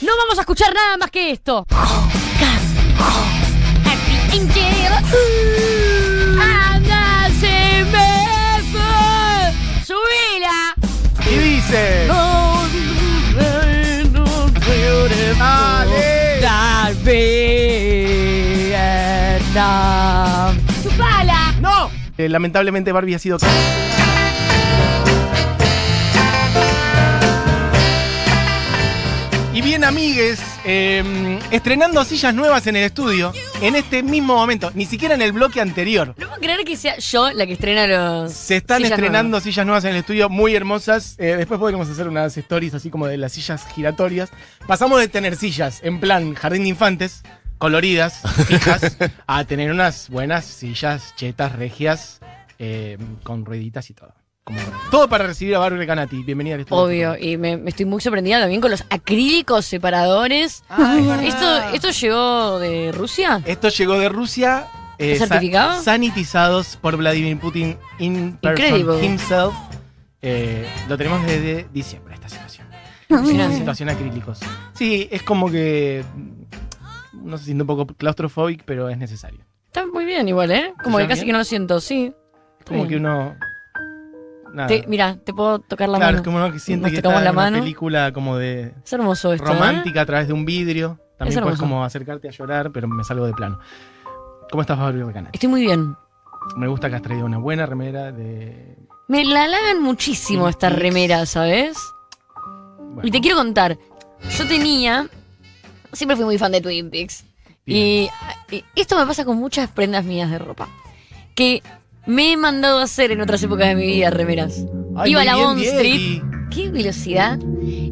No vamos a escuchar nada más que esto. ¡Subila! Y dice. ¡Chupala! ¡No! Eh, lamentablemente Barbie ha sido. Bien, amigues, eh, estrenando sillas nuevas en el estudio, en este mismo momento, ni siquiera en el bloque anterior. No puedo creer que sea yo la que estrena los. Se están sillas estrenando nuevas. sillas nuevas en el estudio, muy hermosas. Eh, después podremos hacer unas stories así como de las sillas giratorias. Pasamos de tener sillas en plan jardín de infantes, coloridas, fijas, a tener unas buenas sillas chetas, regias, eh, con rueditas y todo. Como- todo para recibir a Barbie Recanati. Bienvenida al estudio. Obvio, y me, me estoy muy sorprendida también con los acrílicos separadores. Ah, es verdad. ¿Esto, ¿Esto llegó de Rusia? Esto llegó de Rusia. eh, sa- certificado? sanitizados por Vladimir Putin in Incredible. himself. Eh, lo tenemos desde diciembre, esta situación. Impresionante. situación acrílicos. Sí, es como que. mm, No se siente un poco claustrofóbico, pero es necesario. Está muy bien igual, ¿eh? Como que ¿Está casi bien? que no lo siento, sí. Como que uno. Nada. Te- mira, te puedo tocar la claro, mano. es como uno que siente Nos que está la en una mano. película como de Es hermoso esto. ¿eh? romántica a través de un vidrio. También Es puedes como acercarte a llorar, pero me salgo de plano. ¿Cómo estás, Barbie Recanati? Estoy muy bien. Me gusta que has traído una buena remera de. Me la halagan muchísimo esta remera, ¿sabes? bueno, Y te quiero contar. Yo tenía. Siempre fui muy fan de Twin Peaks. Y, y esto me pasa con muchas prendas mías de ropa. Que me he mandado a hacer en otras épocas de mi vida remeras. Ay, Iba a la bien, Bond. Street. ¿Qué velocidad?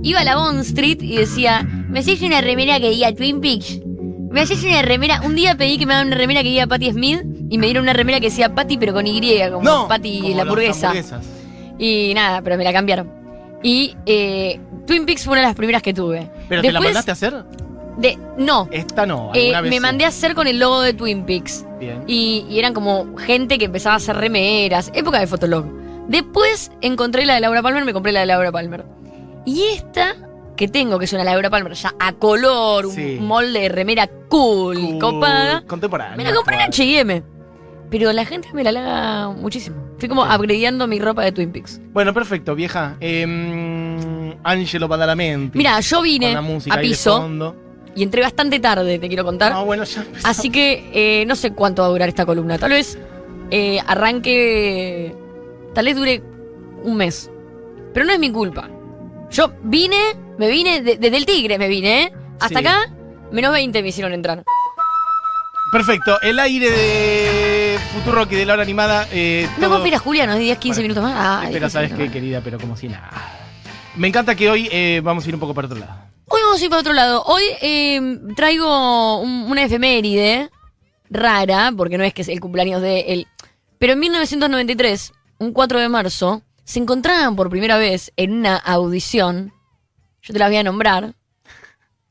Iba a la Bond Street y decía, ¿me haces una remera que diga Twin Peaks? ¿Me haces una remera? Un día pedí que me hagan una remera que diga Patty Smith y me dieron una remera que decía Patty pero con Y, como No, Patty como la hamburguesa. Y nada, pero me la cambiaron. Y eh, Twin Peaks fue una de las primeras que tuve. ¿Pero te la Después mandaste a hacer? De, no, Esta no, eh, vez me sí. mandé a hacer con el logo de Twin Peaks. Bien. Y, y eran como gente que empezaba a hacer remeras, época de Fotolog. Después encontré la de Laura Palmer, me compré la de Laura Palmer. Y esta que tengo, que es una Laura Palmer ya a color, Sí. un molde de remera cool, Cool, copada, Contemporánea. me la compré en. H&M. Pero la gente me la halaga muchísimo. Fui como upgradeando mi ropa de Twin Peaks. Bueno, perfecto, vieja. Eh, Angelo Badalamenti. Mira, yo vine a piso. Y entré bastante tarde, te quiero contar. Ah, bueno, ya. Así que eh, no sé cuánto va a durar esta columna. Tal vez eh, arranque. Tal vez dure un mes. Pero no es mi culpa. Yo vine, me vine, de- desde el Tigre me vine, ¿eh? Hasta Sí. acá, menos 20 me hicieron entrar. Perfecto, el aire de Futuro de la hora animada. Eh, No, todo- vos mira, Julia, nos 10, 15 Bueno, minutos más. Pero 15 sabes qué, querida, pero como si nada. Me encanta que hoy eh, vamos a ir un poco para otro lado. Hoy vamos a ir para otro lado. Hoy eh, traigo un- una efeméride rara, porque no es que es el cumpleaños de él. Pero en 1993, un 4 de marzo, se encontraban por primera vez en una audición. Yo te las voy a nombrar.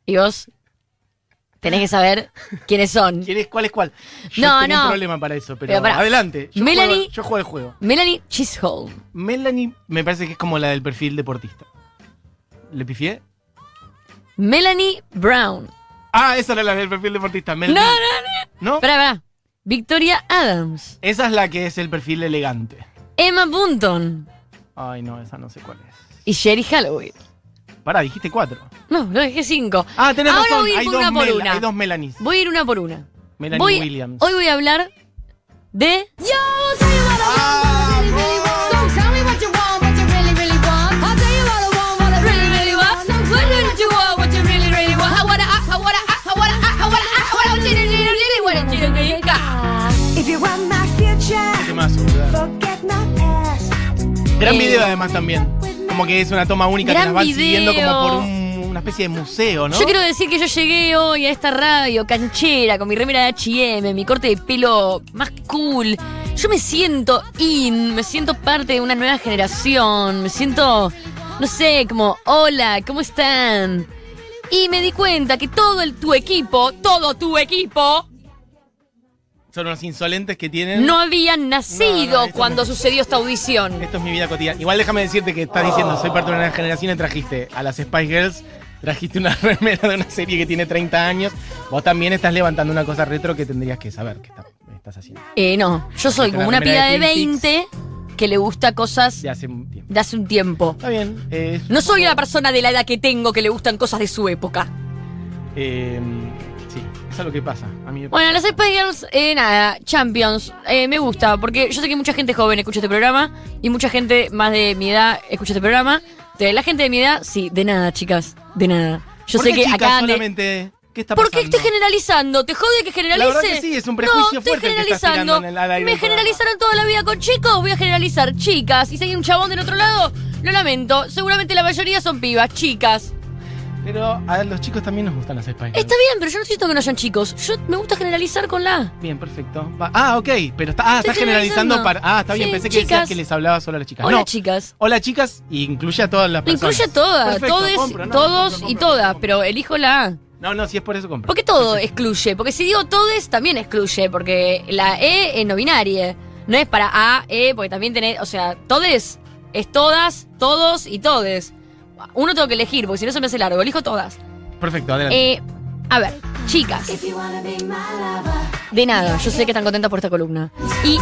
Y vos tenés que saber quiénes son. ¿Quieres cuál es cuál? Yo No, tengo no. un problema para eso, pero, adelante. Yo Melanie- juego, yo juego el juego. Melanie Chisholm. Melanie me parece que es como la del perfil deportista. ¿Le pifié? Melanie Brown. Ah, esa era la del perfil deportista. No, Melanie. no, no. ¿No? Pará, pará. Victoria Adams. Esa es la que es el perfil elegante. Emma Bunton. Ay, no, esa no sé cuál es. Y Sherry Halloween. Pará, dijiste cuatro. No, lo dejé cinco. Ah, tenés Ahora razón. voy a ir hay, por dos una por una. hay dos Melanies. Voy a ir una por una. Melanie Voy- Williams. Hoy voy a hablar de. If Gran Eh, video además también. Como que es una toma única Gran que las van video. siguiendo como por un- una especie de museo, ¿no? Yo quiero decir que yo llegué hoy a esta radio canchera con mi remera de HM, mi corte de pelo más cool. Yo me siento in, me siento parte de una nueva generación, me siento, no sé, como, hola, ¿cómo están? Y me di cuenta que todo el, tu equipo, todo tu equipo, Son los insolentes que tienen. no habían nacido No, no, esto cuando sucedió esta audición. Esto es mi vida cotidiana. Igual déjame decirte que estás diciendo soy parte de una generación y trajiste a las Spice Girls trajiste una remera de una serie que tiene 30 años, vos también estás levantando una cosa retro que tendrías que saber que está- estás haciendo. Eh, no, yo soy como una remera piba de de Twin 20 que le gusta cosas De hace un tiempo. de hace un tiempo. Está bien. eh, No soy la persona de la edad que tengo que le gustan cosas de su época. Eh, es lo que pasa. A mí me Bueno, las Spice Girls, eh, nada, Champions, eh, me gusta, porque yo sé que mucha gente joven escucha este programa y mucha gente más de mi edad escucha este programa. La gente de mi edad, sí, de nada, chicas, de nada. Yo ¿Por sé qué, que chicas, acá... solamente? ¿Qué está ¿Por qué pasando? estoy generalizando? ¿Te jode que generalice? La verdad que sí, es un prejuicio no, fuerte estoy el que estás generalizando. en el- ¿Me generalizaron toda la vida con chicos? Voy a generalizar chicas. Y si hay un chabón del otro lado, lo lamento. Seguramente la mayoría son pibas, chicas. Pero a los chicos también nos gustan las Spice Girls. Está bien, pero yo no siento que no hayan chicos. Yo me gusta generalizar con la. Bien, perfecto. Va- Ah, ok, pero está, ah, Estoy estás generalizando generalizando. para. Ah, está bien, Sí, pensé que decías chicas. que les hablaba solo a las chicas. Hola, no. chicas. Hola, chicas, y incluye a todas las Lo personas. incluye a todas, Perfecto, todes, compro, no, todos compro, y todas, compro. pero elijo la A. No, no, si es por eso compro. Porque todo Perfecto. excluye. Porque si digo todes, también excluye. Porque la E es no binaria. No es para A, E, porque también tenés. O sea, todes es todas, todos y todes. Uno tengo que elegir, porque si no se me hace largo. Elijo todas. Perfecto, adelante. Eh, a ver, chicas. De nada, yo sé que están contentas por esta columna. Y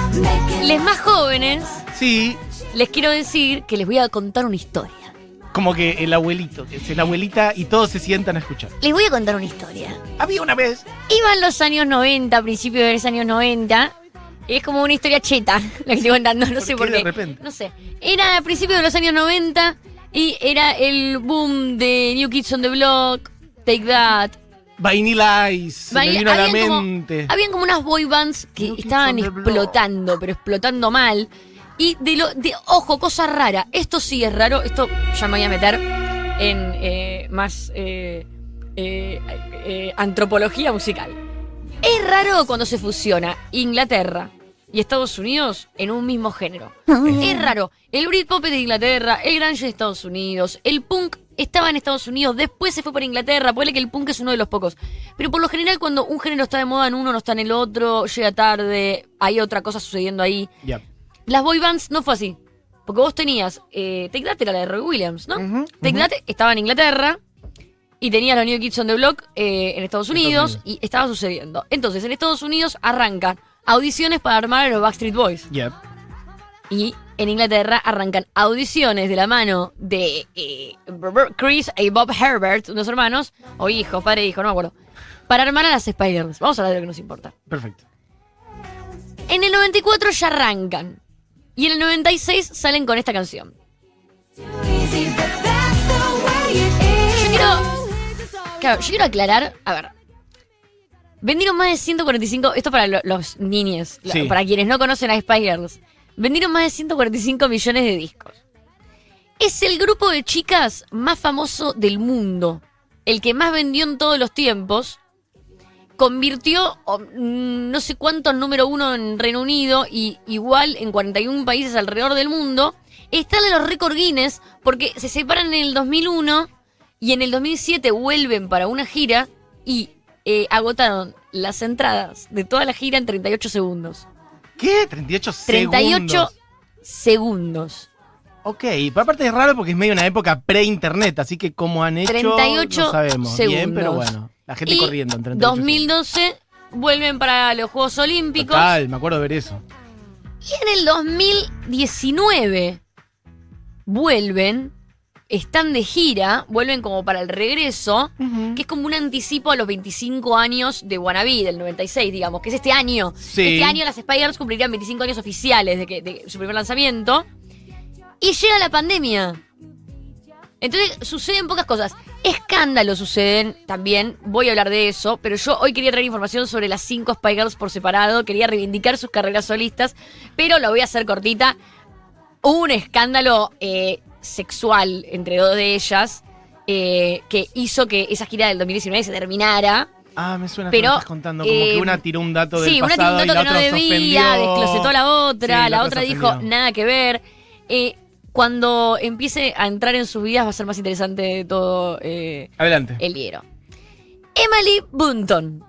les más jóvenes, sí, les quiero decir que les voy a contar una historia. como que el abuelito, que es la abuelita y todos se sientan a escuchar. Les voy a contar una historia. Había una vez. Iban los años 90, principios de los años 90. Es como una historia cheta, la que estoy contando, no ¿Por sé qué por de qué. repente? No sé. Era a principios de los años 90 y era el boom de New Kids on the Block, Take That. Vanilla Ice. Va- me vino a la como- mente. Habían como unas boy bands que New estaban explotando, pero explotando mal. Y de lo, de, ojo, cosa rara. Esto sí es raro. Esto ya me voy a meter en eh, más eh, eh, antropología musical. Es raro cuando se fusiona Inglaterra y Estados Unidos en un mismo género. Es raro. El Britpop es de Inglaterra, el grunge de Estados Unidos, el punk estaba en Estados Unidos, después se fue para Inglaterra. Puede que el punk es uno de los pocos. Pero por lo general, cuando un género está de moda en uno, no está en el otro, llega tarde, hay otra cosa sucediendo ahí. Ya. Las boy bands no fue así. Porque vos tenías. Eh, Take That era la de Roy Williams, ¿no? Take ujú. That estaba en Inglaterra. Y tenías los New Kids on the Block eh, en Estados Unidos. Estados Y estaba sucediendo. Entonces, en Estados Unidos arrancan audiciones para armar a los Backstreet Boys. Yep. Y en Inglaterra arrancan audiciones de la mano de eh, Chris y Bob Herbert, unos hermanos, o hijos, padre e hijo, no me acuerdo, para armar a las Spiders. Vamos a hablar de lo que nos importa. Perfecto. En el 94 ya arrancan. Y en el 96 salen con esta canción. Yo quiero. Claro, yo quiero aclarar. A ver. Vendieron más de 145. Esto para lo- los niños. Sí. Para quienes no conocen a Spice Girls. Vendieron más de 145 millones de discos. Es el grupo de chicas más famoso del mundo. El que más vendió en todos los tiempos. Convirtió oh, mm, no sé cuánto número uno en Reino Unido y igual en 41 países alrededor del mundo. Están en los récord Guinness porque se separan en el 2001 y en el 2007 vuelven para una gira y eh, agotaron las entradas de toda la gira en 38 segundos. ¿Qué? 38 38 segundos. segundos. Ok, pero aparte es raro porque es medio una época pre-internet, así que como han hecho 38 no sabemos bien, segundos. pero bueno, la gente y corriendo en 38 2012 vuelven para los Juegos Olímpicos. Total, me acuerdo de ver eso. Y en el 2019 vuelven, están de gira, vuelven como para el regreso, que es como un anticipo a los 25 años de Wannabe, del 96, digamos, que es este año. Sí. Este año las Spiders cumplirían 25 años oficiales de, que, de su primer lanzamiento. Y llega la pandemia. Entonces suceden pocas cosas. Escándalos suceden también, voy a hablar de eso, pero yo hoy quería traer información sobre las cinco Spy Girls por separado, quería reivindicar sus carreras solistas, pero lo voy a hacer cortita. Hubo un escándalo eh, sexual entre dos de ellas eh, que hizo que esa gira del 2019 se terminara. Ah, me suena Pero, que me estás contando como eh, que una tiró un dato del Sí, una tiró un dato y la que no otra debía, desclosetó a la otra, Sí, la, otra dijo nada que ver. Eh, cuando empiece a entrar en sus vidas va a ser más interesante todo eh, Adelante. el libro. Emily Bunton.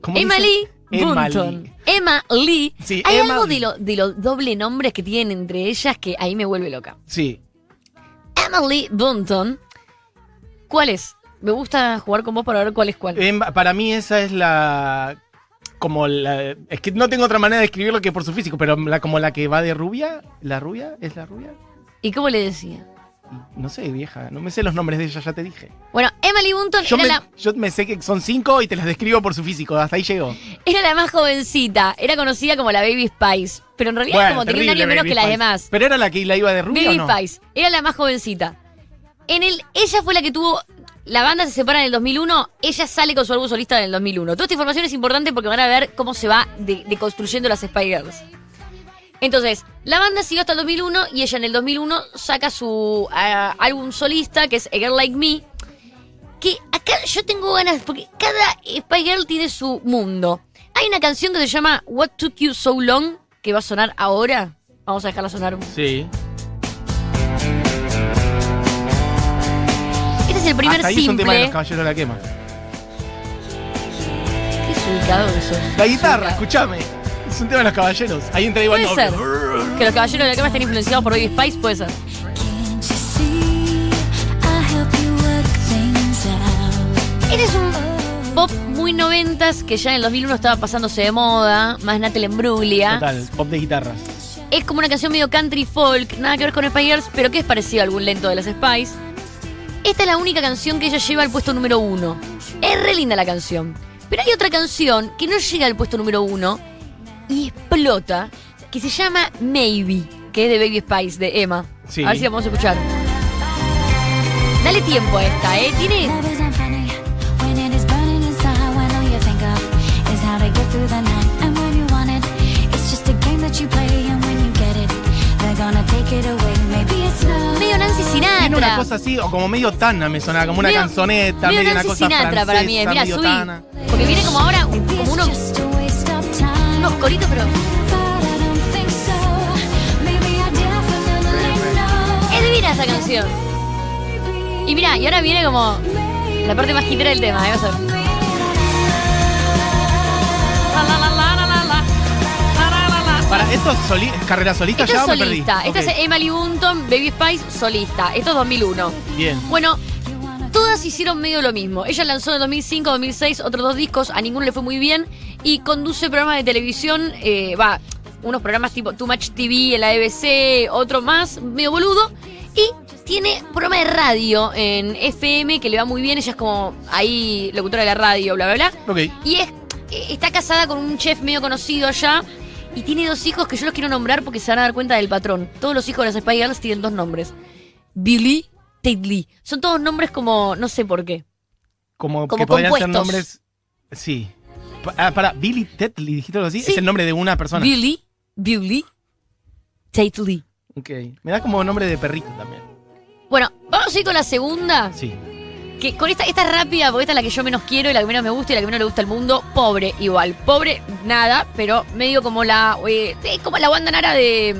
¿Cómo Emily dice? Bunton. Emma Lee. Sí, Hay Emma algo Lee. de, lo- de los doble nombres que tienen entre ellas que ahí me vuelve loca. Sí. Emily Bunton. ¿Cuál es me gusta jugar con vos para ver cuál es cuál. Para mí esa es la... Como la... Es que no tengo otra manera de escribirlo que por su físico, pero la, como la que va de rubia. ¿La rubia? ¿Es la rubia? ¿Y cómo le decía? No sé, vieja. No me sé los nombres de ella, ya te dije. Bueno, Emily Bunton Yo era, me, la, yo me sé que son cinco y te las describo por su físico. Hasta ahí llego. era la más jovencita. Era conocida como la Baby Spice. Pero en realidad como tenía un año menos Baby que las Spice. demás. ¿Pero era la que la iba de rubia Baby o no? Spice. Era la más jovencita. En el, ella fue la que tuvo. La banda se separa en el 2001. Ella sale con su álbum solista en el 2001. Toda esta información es importante porque van a ver cómo se va de- deconstruyendo las Spy Girls. Entonces, la banda siguió hasta el 2001 y ella en el 2001 saca su ah, álbum solista, que es A Girl Like Me. Que acá yo tengo ganas, porque cada Spy Girl tiene su mundo. Hay una canción que se llama What Took You So Long, que va a sonar ahora. Vamos a dejarla sonar. Sí. Este es el primer Hasta ahí es un tema de simple. los caballeros de la quema. Qué desubicado que sos. La guitarra, escúchame. Es un tema de los caballeros. Ahí entra igual Puede ser. novio. Que los caballeros de la cama estén influenciados por Baby Spice, puede ser. Out. Este es un pop muy noventas que ya en el 2001 estaba pasándose de moda, más Natalie Imbruglia. Total, pop de guitarras. Es como una canción medio country folk, nada que ver con Spy Girls, pero que es parecido a algún lento de las Spice. Esta es la única canción que ella lleva al puesto número uno. Es re linda la canción. Pero hay otra canción que no llega al puesto número uno y explota, que se llama Maybe, que es de Baby Spice, de Emma. Sí. A ver si vamos a escuchar. Dale tiempo a esta, ¿eh? Tiene... Medio Nancy Sinatra. Tiene una cosa así, o como medio Tana me sonaba, como una Medio- canzoneta, medio medio una Nancy cosa Sinatra para mí francesa, Mira, subí. Tana. Porque viene como ahora, como unos, know. es divina esta canción. Y mira, y ahora viene como la parte más quitera del tema, ¿eh? Vas a ver. Para, ¿esto es soli- es carrera solista Esto ya es o me perdí? solista. Esta es Emily Bunton, Baby Spice, solista. Esto es 2001. Bien. Bueno, todas hicieron medio lo mismo. Ella lanzó en 2005, 2006 otros dos discos, a ninguno le fue muy bien y conduce programas de televisión, eh, va, unos programas tipo Too Much TV en la otro más, medio boludo, y tiene programa de radio en FM que le va muy bien, ella es como ahí locutora de la radio, bla, bla, bla. Ok. Y es, eh, está casada con un chef medio conocido allá. Y tiene dos hijos que yo los quiero nombrar porque se van a dar cuenta del patrón. Todos los hijos de las Spy Girls tienen dos nombres. Billy, Tate Lee. Son todos nombres como, no sé por qué. Como, Como que podrían ser compuestos. nombres. Sí. Pa- ah, para, Billy Tetley, dijiste algo así. Sí. Es el nombre de una persona. Billy, Billy, Tate Lee. Ok. Me da como nombre de perrito también. Bueno, vamos a ir con la segunda. Sí. Que con esta, esta es rápida porque esta es la que yo menos quiero y la que menos me gusta y la que menos le gusta al mundo. Pobre, igual. Pobre, nada, pero medio como la. eh, es como la banda nara de.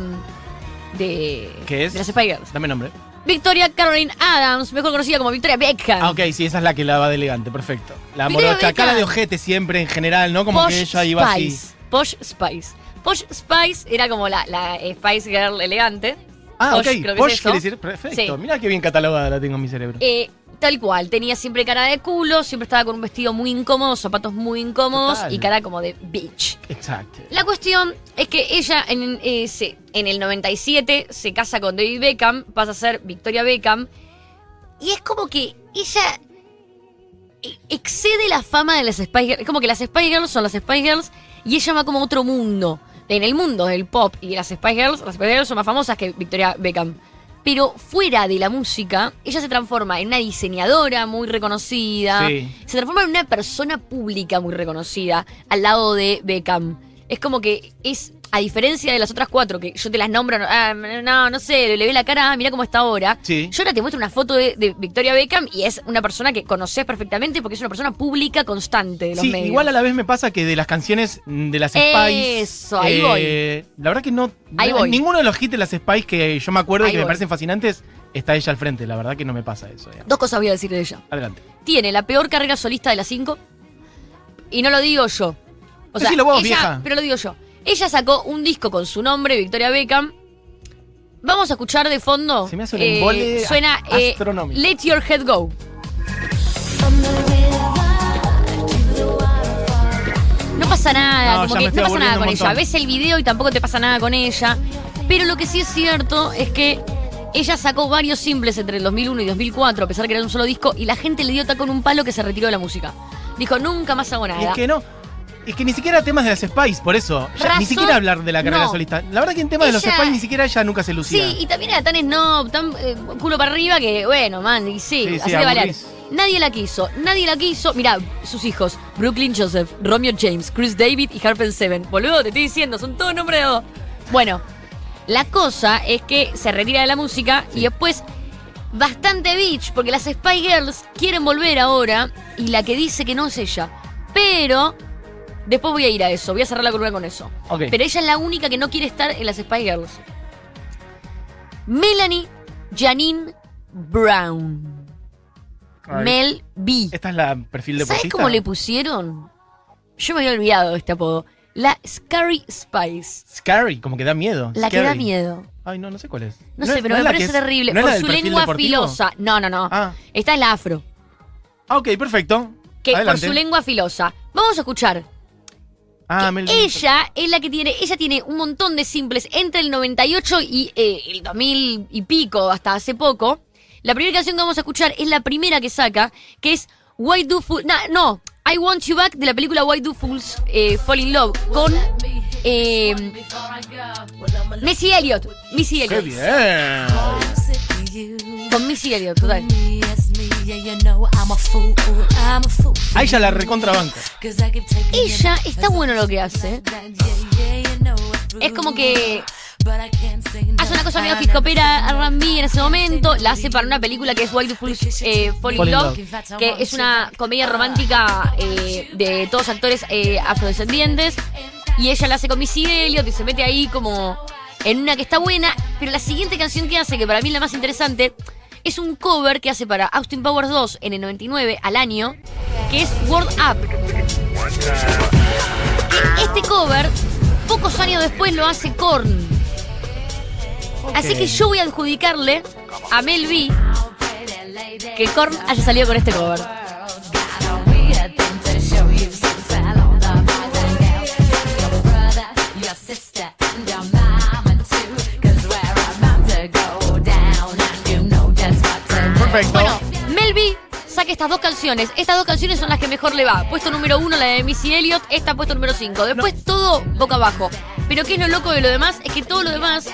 de. ¿Qué es? De las Spy Girls. Dame nombre. Victoria Caroline Adams, mejor conocida como Victoria Beckham. Ah, ok, sí, esa es la que la va de elegante, perfecto. La Victoria morocha, Beckham. cara de ojete siempre en general, ¿no? Como Posh que ella iba así. Spice. Posh Spice. Posh Spice era como la, la Spice Girl elegante. Ah, Posh, ok. creo que Posh es eso. quiere decir, perfecto. Sí. Mira qué bien catalogada la tengo en mi cerebro. Eh, tal cual, tenía siempre cara de culo, siempre estaba con un vestido muy incómodo, zapatos muy incómodos Total. y cara como de bitch. Exacto. La cuestión es que ella en, eh, se- en el 97 se casa con David Beckham, pasa a ser Victoria Beckham, y es como que ella e- excede la fama de las Spice Girls. Es como que las Spice Girls son las Spice Girls y ella va como a otro mundo. En el mundo del pop y de las Spice Girls, las Spice Girls son más famosas que Victoria Beckham. Pero fuera de la música, ella se transforma en una diseñadora muy reconocida. Sí. Se transforma en una persona pública muy reconocida al lado de Beckham. Es como que es, a diferencia de las otras cuatro, que yo te las nombro, no, ah, no, no sé, le ve la cara, ah, mira cómo está ahora. Sí. Yo ahora te muestro una foto de, de Victoria Beckham y es una persona que conoces perfectamente porque es una persona pública constante de los Sí, medios. igual a la vez me pasa que de las canciones de las Spice. Eso, ahí voy. La verdad que no. Ahí voy. Ninguno de los hits de las Spice que yo me acuerdo y que me parecen fascinantes está ella al frente. La verdad que no me pasa eso. digamos. Dos cosas voy a decir de ella. Adelante. Tiene la peor carrera solista de las cinco. Y no lo digo yo. O sea, Decilo vos, ella- vieja. Pero lo digo yo. Ella sacó un disco con su nombre, Victoria Beckham. Vamos a escuchar de fondo. Se me hace un eh, embole Suena eh, astronómico. Let Your Head Go. No pasa nada, No, como que no pasa nada con ella. Ves el video y tampoco te pasa nada con ella. Pero lo que sí es cierto es que ella sacó varios simples entre el 2001 y 2004, a pesar que era un solo disco, y la gente le dio con un palo que se retiró de la música. Dijo, nunca más hago nada. Y es que no. Es que ni siquiera temas de las Spice, por eso. Ya, Razón- ni siquiera hablar de la carrera no. solista. La verdad que en temas de los Spice ni siquiera ella nunca se lucía. Sí, y también era tan snob, tan eh, culo para arriba que, bueno, man, y sí, Sí, sí, así de. Nadie la quiso, nadie la quiso. Mirá, sus hijos, Brooklyn Joseph, Romeo James, Chris David y Harper Seven. Boludo, te estoy diciendo, son todos nombres de. Bueno, la cosa es que se retira de la música y después bastante bitch, porque las Spy Girls quieren volver ahora y la que dice que no es ella. Pero después voy a ir a eso, voy a cerrar la columna con eso. Pero ella es la única que no quiere estar en las Spy Girls. Melanie Janine Brown. Ay. Mel B. Esta es la perfil de ¿Sabes cómo le pusieron? Yo me había olvidado de este apodo. La Scary Spice. Scary, como que da miedo. La que da miedo. Ay, no, no sé cuál es. No, sé, pero es me parece es- terrible. ¿no por su lengua deportivo? filosa. No, no, no. Ah. Esta es la afro. Ah, ok, perfecto. Que Adelante. por su lengua filosa. Vamos a escuchar. Ah, ella es la que tiene, ella tiene un montón de simples entre el 98 y eh, el 2000 y pico, hasta hace poco. La primera canción que vamos a escuchar es la primera que saca, que es Why Do Fools... No, no, I Want You Back de la película Why Do Fools eh, Fall in Love con eh, Missy Elliott. Missy ¡Qué Elliott. bien! Con Missy Elliott, total. A ella la recontrabanco. Ella está bueno lo que hace. Es como que hace una cosa medio hip hopera R&B en ese momento, la hace para una película que es Why Do Fools eh, Fall in Fall in Love, que es una comedia romántica eh, de todos actores eh, afrodescendientes, y ella la hace con Missy Elliott y se mete ahí como en una que está buena, pero la siguiente canción que hace, que para mí es la más interesante, es un cover que hace para Austin Powers 2 en el 99 al año, que es World Up. Que este cover, pocos años después lo hace Korn. Así que yo voy a adjudicarle a Mel B que Korn haya salido con este cover. Perfecto. Bueno, Mel B saca estas dos canciones. Estas dos canciones son las que mejor le va. Puesto número uno, la de Missy Elliott. Esta puesto número cinco. Después todo boca abajo. Pero ¿qué es lo loco de lo demás? Es que todo lo demás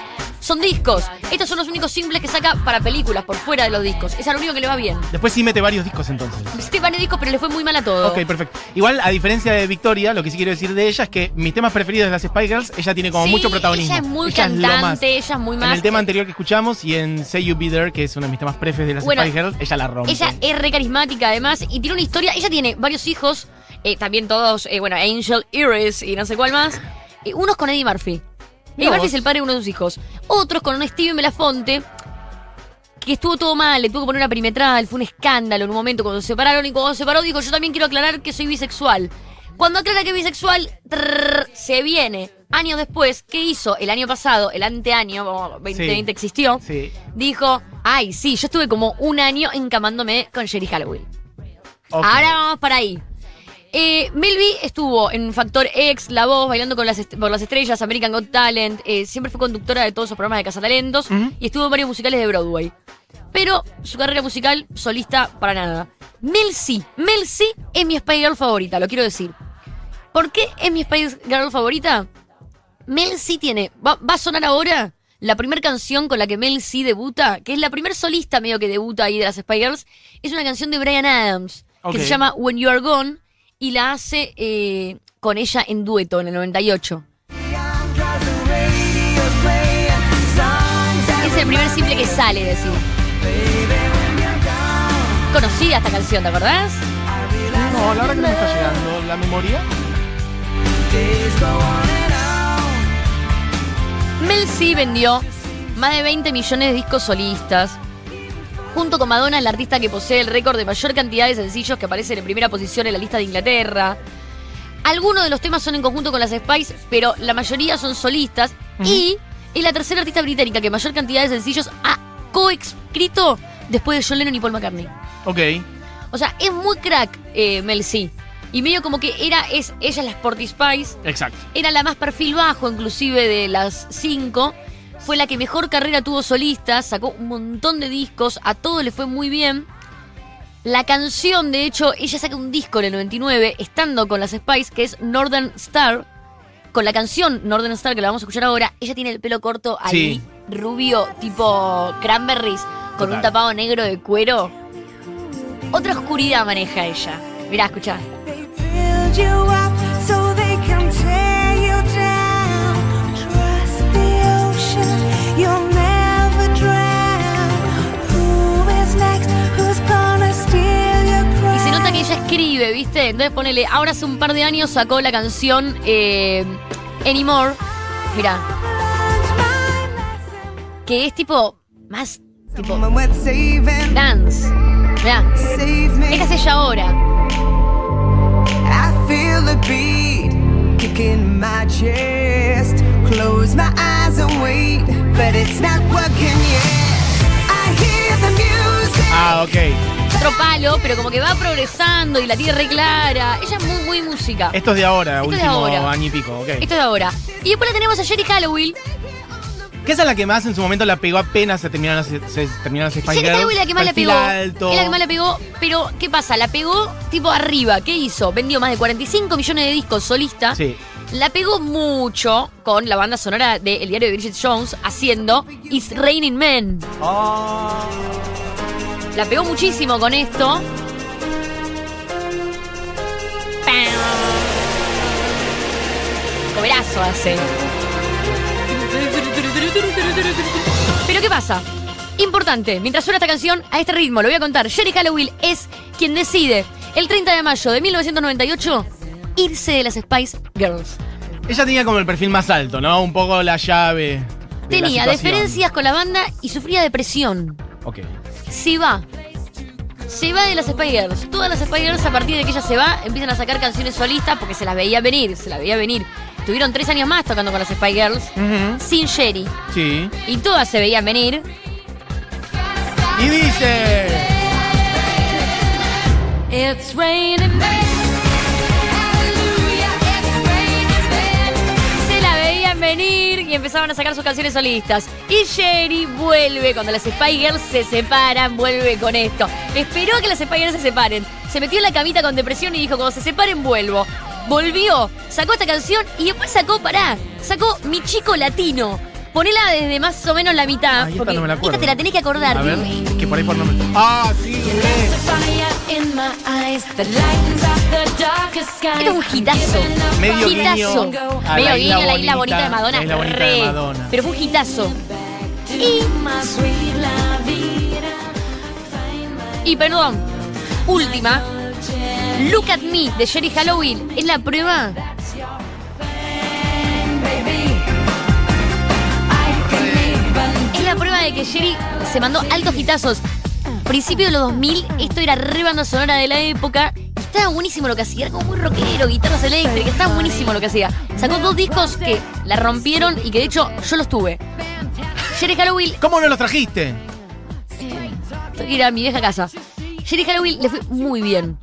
son discos. Estos son los únicos simples que saca para películas, por fuera de los discos. Es lo único que le va bien. Después sí mete varios discos entonces. Este varios discos, pero le fue muy mal a todo. Ok, perfecto. Igual, a diferencia de Victoria, lo que sí quiero decir de ella es que mis temas preferidos de las Spy Girls, ella tiene como Sí, mucho protagonismo. Ella es muy lo cantante, ella es muy En más. el tema anterior que escuchamos y en Say You Be There, que es uno de mis temas preferidos de las Bueno, Spy Girls, ella la rompe. Ella es re carismática además y tiene una historia. Ella tiene varios hijos, eh, también todos, eh, bueno, Angel, Iris y no sé cuál más. Eh, unos con Eddie Murphy. Mirá Murphy vos. es el padre de uno de sus hijos. Otros con un Steven Belafonte, que estuvo todo mal, le tuvo que poner una perimetral, fue un escándalo en un momento cuando se separaron y cuando se separó dijo, yo también quiero aclarar que soy bisexual. Cuando aclara que es bisexual, trrr, se viene. Años después, ¿qué hizo? El año pasado, el anteaño, como 2020 existió, Sí. dijo, ay, sí, yo estuve como un año encamándome con Sherry Halloween. Ahora vamos para ahí. Eh, Melby estuvo en Factor X, La Voz, bailando con las por las estrellas, American Got Talent. eh, siempre fue conductora de todos esos programas de Cazatalentos Ujú. y estuvo en varios musicales de Broadway. Pero su carrera musical, solista, para nada. Mel C. Mel C es mi Spy Girl favorita, lo quiero decir. ¿Por qué es mi Spy Girl favorita? Mel C tiene. Va, va a sonar ahora la primera canción con la que Mel C debuta, que es la primer solista medio que debuta ahí de las Spy Girls. Es una canción de Brian Adams, que se llama When You Are Gone, y la hace eh, con ella en dueto en el 98. Es el primer simple que sale, decir. Conocida esta canción, ¿te acordás? No, la verdad que no me está llegando la memoria. Mel C vendió más de 20 millones de discos solistas. Junto con Madonna es la artista que posee el récord de mayor cantidad de sencillos que aparecen en primera posición en la lista de Inglaterra. Algunos de los temas son en conjunto con las Spice, pero la mayoría son solistas. Y es la tercera artista británica que mayor cantidad de sencillos ha coescrito después de John Lennon y Paul McCartney. Ok. O sea, es muy crack eh, Mel C. Y medio como que era, es, ella es la Sporty Spice, Exacto. era la más perfil bajo inclusive de las cinco. Fue la que mejor carrera tuvo solista, sacó un montón de discos, a todo le fue muy bien. La canción, de hecho, ella saca un disco en el 99, estando con las Spice, que es Northern Star. Con la canción Northern Star, que la vamos a escuchar ahora, ella tiene el pelo corto ahí, Sí. rubio, tipo cranberries, con Total. un tapado negro de cuero. Otra oscuridad maneja ella. Mirá, escuchá. Escribe, ¿viste? Entonces ponele, ahora hace un par de años sacó la canción eh, Anymore. Mirá, que es tipo más tipo dance. Mirá, save me. esta es ella ahora. I feel the beat kicking my chest. Close my eyes and wait, but it's not working yet. I hear the music. Ah, ok. Palo, pero como que va progresando y la tiene re clara. Ella es muy, muy música. Esto es de ahora, Esto de último ahora. año y pico, ok. Esto es de ahora. Y después la tenemos a Jerry Halloween. Que esa es la que más en su momento la pegó apenas se terminaron las, se terminaron las Jerry. Halloween es la que más la pegó. alto. Es la que más la pegó, pero ¿qué pasa? La pegó tipo arriba. ¿Qué hizo? Vendió más de 45 millones de discos solista. Sí. La pegó mucho con la banda sonora del diario de Bridget Jones haciendo It's Raining Men. La pegó muchísimo con esto. ¡Pam! Coberazo hace. Pero ¿qué pasa? Importante, mientras suena esta canción, a este ritmo, lo voy a contar. Jerry Halloween es quien decide, el 30 de mayo de 1998, irse de las Spice Girls. Ella tenía como el perfil más alto, ¿no? Un poco la llave. de Tenía diferencias con la banda y sufría depresión. Ok. Se va. Se va de las Spice Girls. Todas las Spice Girls, a partir de que ella se va, empiezan a sacar canciones solistas porque se las veía venir, se las veía venir. Tuvieron tres años más tocando con las Spice Girls, sin Sherry. Sí. Y todas se veían venir. Y dice. It's raining venir y empezaban a sacar sus canciones solistas. Y Sherry vuelve, cuando las Spy Girls se separan, vuelve con esto. Esperó a que las Spy Girls se separen. Se metió en la camita con depresión y dijo, cuando se separen vuelvo. Volvió, sacó esta canción y después sacó, pará, sacó Mi Chico Latino. Ponela desde más o menos la mitad. Esta porque no me la acuerdo. esta te la tenés que acordar. A ver, es que por ahí por nombre. Ah, sí. Esto es un hitazo. Medio Hitazo. guiño a Medio la guiño isla a la isla bonita, bonita, de Madonna. la isla bonita re. de Madonna. Pero fue un hitazo. Y. Y perdón, última. Look at Me de Jerry Halloween es la prueba de que Jerry se mandó altos hitazos. Principio de los 2000, esto era re banda sonora de la época. Estaba buenísimo lo que hacía, era como muy rockero, guitarras eléctricas, estaba buenísimo lo que hacía. Sacó dos discos que la rompieron y que de hecho yo los tuve. Jerry Halloween, ¿Cómo no los trajiste? tengo que ir a mi vieja casa. Jerry Halloween le fue muy bien.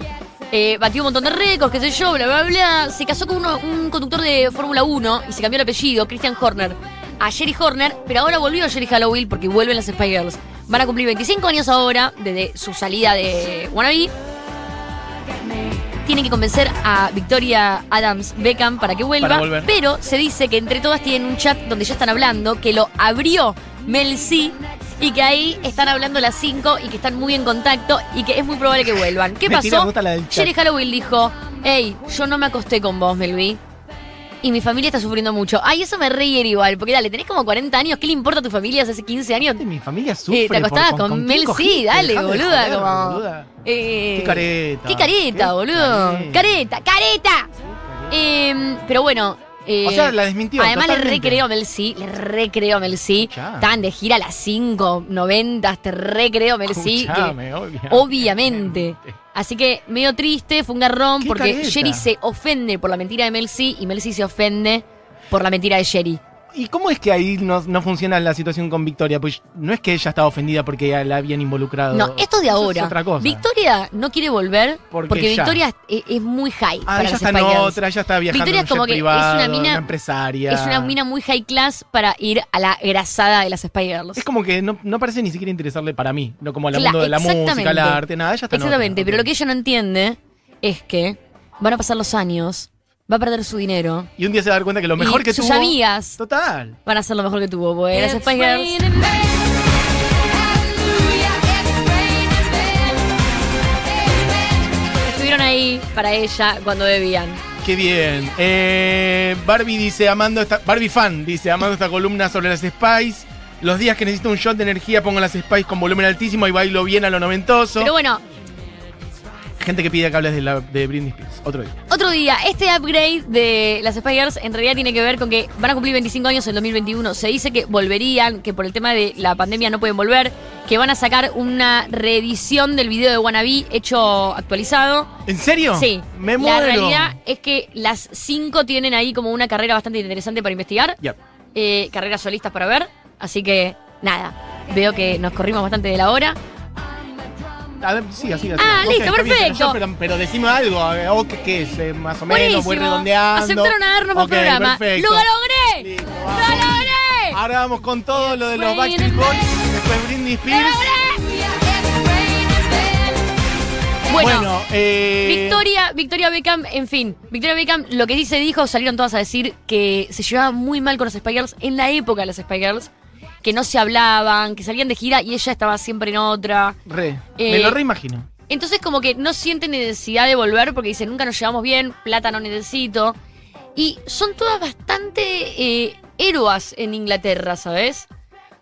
Eh, batió un montón de récords, qué sé yo, bla, bla, bla. Se casó con uno- un conductor de Fórmula 1 y se cambió el apellido, Christian Horner, a Jerry Horner, pero ahora volvió a Jerry Halloween porque vuelven las Spy Girls. Van a cumplir 25 años ahora desde su salida de Wannabe. Tienen que convencer a Victoria Adams Beckham para que vuelva, Para pero se dice que entre todas tienen un chat donde ya están hablando, que lo abrió Mel C y que ahí están hablando las cinco y que están muy en contacto y que es muy probable que vuelvan. ¿Qué pasó? Jerry Halloween dijo, hey, yo no me acosté con vos, Melví. Y mi familia está sufriendo mucho. Ay, eso me reír igual, porque dale, tenés como 40 años, ¿qué le importa a tu familia hace 15 años? Mi familia sufre. Eh, te acostabas por- con, quién Mel cogiste? dale, boluda, joder, como. boluda. Eh, Qué careta. Qué careta, Qué boludo. careta. Careta, careta. Eh, pero bueno. eh, O sea, la desmintió Además, le totalmente. a Mel C, le recreo a Mel C. Estaban de gira a las 5, 90, te recreo a Mel C. obviamente. Obviamente. Así que medio triste, fue un garrón porque careta. Jerry se ofende por la mentira de Mel C y Mel C se ofende por la mentira de Jerry. ¿Y cómo es que ahí no, no funciona la situación con Victoria? Pues no es que ella estaba ofendida porque la habían involucrado. No, esto de Eso ahora. Es otra cosa. Victoria no quiere volver Porque. Victoria es, es muy high. Ah, para ella está en otra, ella está viajando Victoria en es como jet que es una mina- empresaria. Es una mina muy high class para ir a la grasada de las Spice Girls. Es como que no, no parece ni siquiera interesarle para mí, no como al mundo de la música, al arte, nada, ella está en Exactamente, otra, pero lo que ella no entiende es que van a pasar los años, va a perder su dinero. Y un día se va a dar cuenta que lo mejor y que sus tuvo... amigas Total. van a hacer lo mejor que tuvo. Porque las Spice Girls estuvieron ahí para ella cuando debían. Qué bien. Eh, Barbie dice, amando esta... Barbie fan dice, amando esta columna sobre las Spice. Los días que necesito un shot de energía pongo las Spice con volumen altísimo y bailo bien a lo noventoso. Pero bueno, Gente que pide que hables de, la, de Britney Spears. Otro día. Otro día, este upgrade de las Spice Girls en realidad tiene que ver con que van a cumplir 25 años en 2021. Se dice que volverían, que por el tema de la pandemia no pueden volver, que van a sacar una reedición del video de Wannabe hecho actualizado. ¿En serio? Sí, Me la muero. realidad es que las cinco tienen ahí como una carrera bastante interesante para investigar, Ya. eh, carreras solistas para ver, así que nada, veo que nos corrimos bastante de la hora. A ver, siga, siga. Ah, siga. listo, perfecto. Pero, yo- pero, pero decime algo. ¿O qué, qué es? eh, más o menos, voy redondeando. Aceptaron a darnos más Ok, programa. perfecto. ¡Lo logré! Listo, ¡Lo logré! Ahora vamos con todo lo de los Backstreet Boys. Después Britney Spears. Bueno, Bueno, eh, Victoria, Victoria Beckham, en fin, Victoria Beckham, lo que sí se dijo, salieron todas a decir que se llevaba muy mal con las Spy Girls en la época de las Spy Girls, que no se hablaban, que salían de gira y ella estaba siempre en otra. Re. Eh, me lo reimagino. Entonces como que no sienten necesidad de volver porque dicen, nunca nos llevamos bien, plata no necesito. Y son todas bastante eh, héroas en Inglaterra, ¿sabes?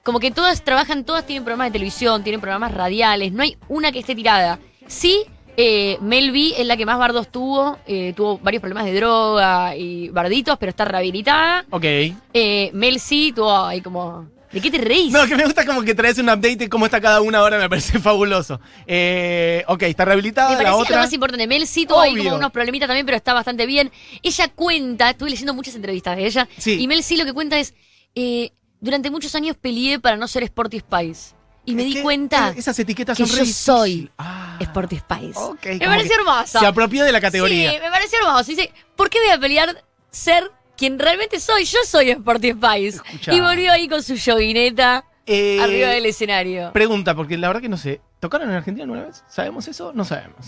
Como que todas trabajan, todas tienen programas de televisión, tienen programas radiales, no hay una que esté tirada. Sí, eh, Mel B es la que más bardos tuvo, eh, tuvo varios problemas de droga y barditos, pero está rehabilitada. Ok. Eh, Mel C tuvo ahí como... ¿De qué te reís? No, que me gusta como que traes un update de cómo está cada una ahora, me parece fabuloso. Eh, ok, está rehabilitada, Me la parece lo otra. más importante. Mel sí tuvo ahí como unos problemitas también, pero está bastante bien. Ella cuenta, estuve leyendo muchas entrevistas de ella, Sí. y Mel sí lo que cuenta es, eh, durante muchos años peleé para no ser Sporty Spice. Y me Es di que cuenta es- Esas etiquetas que son yo re soy. Ah. Sporty Spice. Ok, me que hermosa. Se apropió de la categoría. Sí, me pareció hermoso. Dice, ¿por qué voy a pelear ser quien realmente soy? Yo soy Sporty Spice. Escuchá. Y volvió ahí con su joguineta Eh, arriba del escenario. Pregunta, porque la verdad que no sé. ¿Tocaron en Argentina alguna vez? ¿Sabemos eso? No sabemos.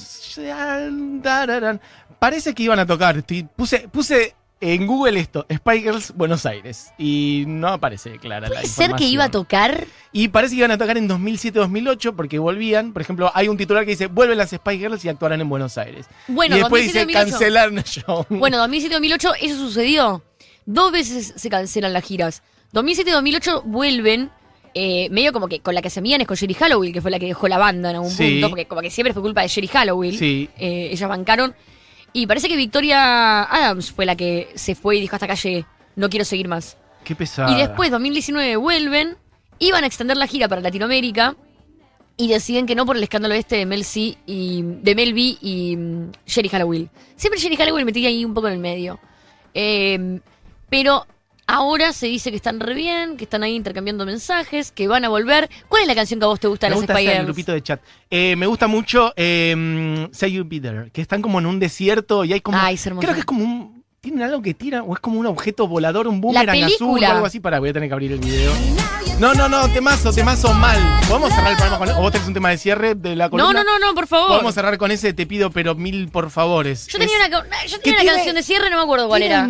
Parece que iban a tocar. Puse, puse en Google esto, Spy Girls Buenos Aires. Y no aparece clara la ¿Puede ser que información. iba a tocar? Y parece que iban a tocar en 2007-2008 porque volvían. Por ejemplo, hay un titular que dice, vuelven las Spy Girls y actuarán en Buenos Aires. Bueno, y después 2007, dice, 2008. cancelaron el show. Bueno, 2007-2008, eso sucedió. Dos veces se cancelan las giras. 2007-2008 vuelven, eh, medio como que con la que se mían es con Jerry Halloween, que fue la que dejó la banda en algún Sí. punto, porque como que siempre fue culpa de Jerry Halloween. Sí. Eh, ellas bancaron. Y parece que Victoria Adams fue la que se fue y dijo hasta acá llegué, no quiero seguir más. Qué pesado. Y después, 2019, vuelven, iban a extender la gira para Latinoamérica y deciden que no por el escándalo este de Mel C y de Mel B y mm, Jerry Halloween. Siempre Jerry Halloween metía ahí un poco en el medio. Eh, pero ahora se dice que están re bien, que están ahí intercambiando mensajes, que van a volver. ¿Cuál es la canción que a vos te gusta de me las gusta ese Girls? grupito de chat. Eh, me gusta mucho eh, Say You Be There, que están como en un desierto y hay como. Ay, es hermoso. creo que es como un. Tienen algo que tiran, o es como un objeto volador, un boomerang azul película. o algo así. Para, voy a tener que abrir el video. No, no, no, temazo, temazo mal. ¿Podemos cerrar el programa con ¿O vos tenés un tema de cierre de la No, columna? no, no, no, por favor. Podemos cerrar con ese, te pido, pero mil por favores. Yo tenía una, ca- yo que tenía una tiene- canción de cierre, no me acuerdo cuál era.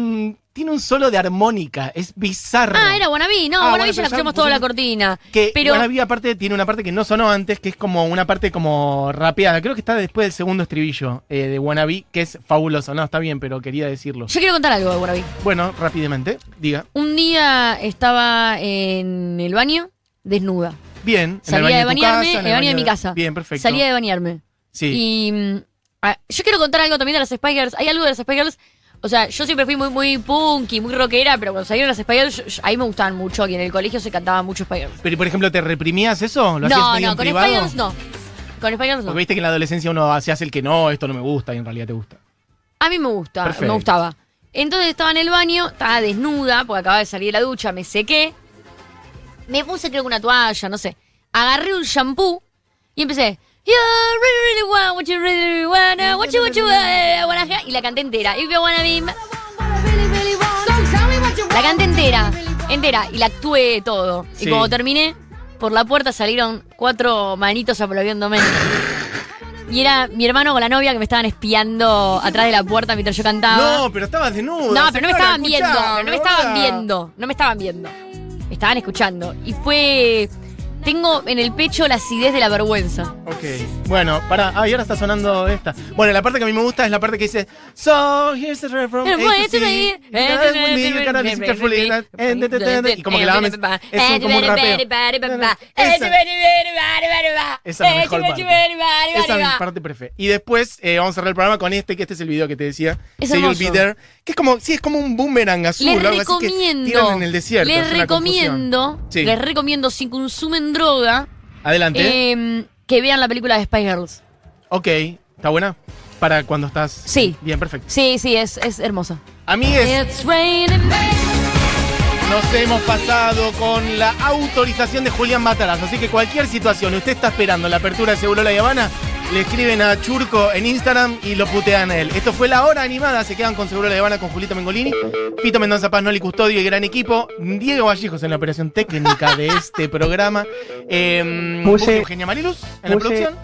Tiene un solo de armónica, es bizarro. Ah, era Wannabe. No, Ah, Wannabe bueno, ya la escuchamos toda la pusimos- cortina. Que pero Wannabe aparte tiene una parte que no sonó antes, que es como una parte como rapeada. Creo que está después del segundo estribillo eh, de Wannabe, que es fabuloso. No, está bien, pero quería decirlo. yo quiero contar algo de Wannabe. Bueno, rápidamente, diga. Un día estaba en el baño, desnuda. Bien. Salía de bañarme, el baño de mi casa. Bien, perfecto. Salía de bañarme. Sí. Y mm, yo quiero contar algo también de las Spy Girls. Hay algo de las Spy Girls. O sea, yo siempre fui muy, muy punky, muy rockera, pero cuando salieron las Girls, yo- yo- ahí me gustaban mucho. Y en el colegio se cantaba mucho Girls. Pero, por ejemplo, ¿te reprimías eso? ¿Lo hacías No, no, con Girls no. Con Girls no. Porque viste que en la adolescencia uno se hace el que no, esto no me gusta y en realidad te gusta. A mí me gusta, me gustaba. Entonces estaba en el baño, estaba desnuda, porque acababa de salir de la ducha, me sequé. Me puse creo que una toalla, no sé. Agarré un shampoo y empecé. You really, really want what you really, really wanna, what you, what you wanna, wanna have", y la canté entera. If you wanna be La canté entera, entera, y la actué todo. Sí. Y cuando terminé, por la puerta salieron cuatro manitos aplaudiéndome. Y era mi hermano con la novia que me estaban espiando atrás de la puerta mientras yo cantaba. No, pero estabas desnuda. No, pero no me estaban viendo, no me estaban viendo, no me estaban viendo. Me estaban escuchando. Y fue. Tengo en el pecho la acidez de la vergüenza. Ok, bueno, pará. Ah, y ahora está sonando esta. Bueno, la parte que a mí me gusta es la parte que dice So, here's the refrain from A to Y como que la ames. Es un- como un rapeo. Esa, esa es la mejor parte. Esa es mi parte preferida. Y después eh, vamos a cerrar el programa con este, que este es el video que te decía. Es Say You'll hermoso. Be There. Que es como, sí, es como un boomerang azul. Les o algo así que recomiendo. tiran en el desierto. Les recomiendo. Les recomiendo si consumen droga. Adelante. eh, que vean la película de Spy Girls. ok, ¿está buena? Para cuando estás. Sí. Bien, perfecto. Sí, sí, es, es hermosa. Amigues, It's raining men. nos hemos pasado con la autorización de Julián Mataraz. Así que cualquier situación, usted está esperando la apertura de Seguro La Habana, le escriben a Churco en Instagram y lo putean a él. Esto fue la hora animada. Se quedan con Seguro La Habana con Julito Mengolini, Pito Mendoza Paz, Noli Custodio y gran equipo. Diego Vallejos en la operación técnica de este programa. Eh. Eugenia Mariluz en la producción.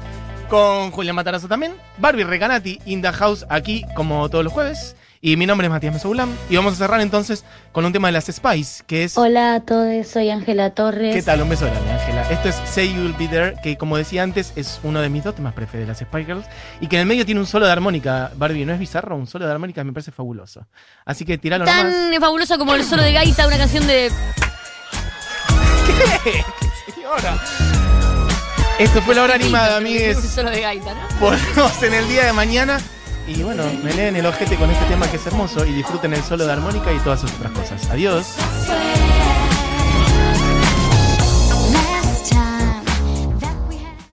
Con Julián Matarazo también. Barbie Recanati in the house aquí como todos los jueves. Y mi nombre es Matías Mesoulam. Y vamos a cerrar entonces con un tema de las Spice, que es... Hola a todos, soy Ángela Torres. ¿Qué tal? Un beso grande, Ángela. Esto es Say You'll Be There, que como decía antes, es uno de mis dos temas preferidos de las Spice Girls. Y que en el medio tiene un solo de armónica, Barbie. ¿No es bizarro? Un solo de armónica me parece fabuloso. Así que tiralo nomás. Tan fabulosa como el solo de gaita, una canción de. Señora. Esto fue la hora animada, Un amigues. solo de gaita, ¿no? Volvemos en el día de mañana. Y bueno, me leen el ojete con este tema que es hermoso y disfruten el solo de armónica y todas sus otras cosas. Adiós.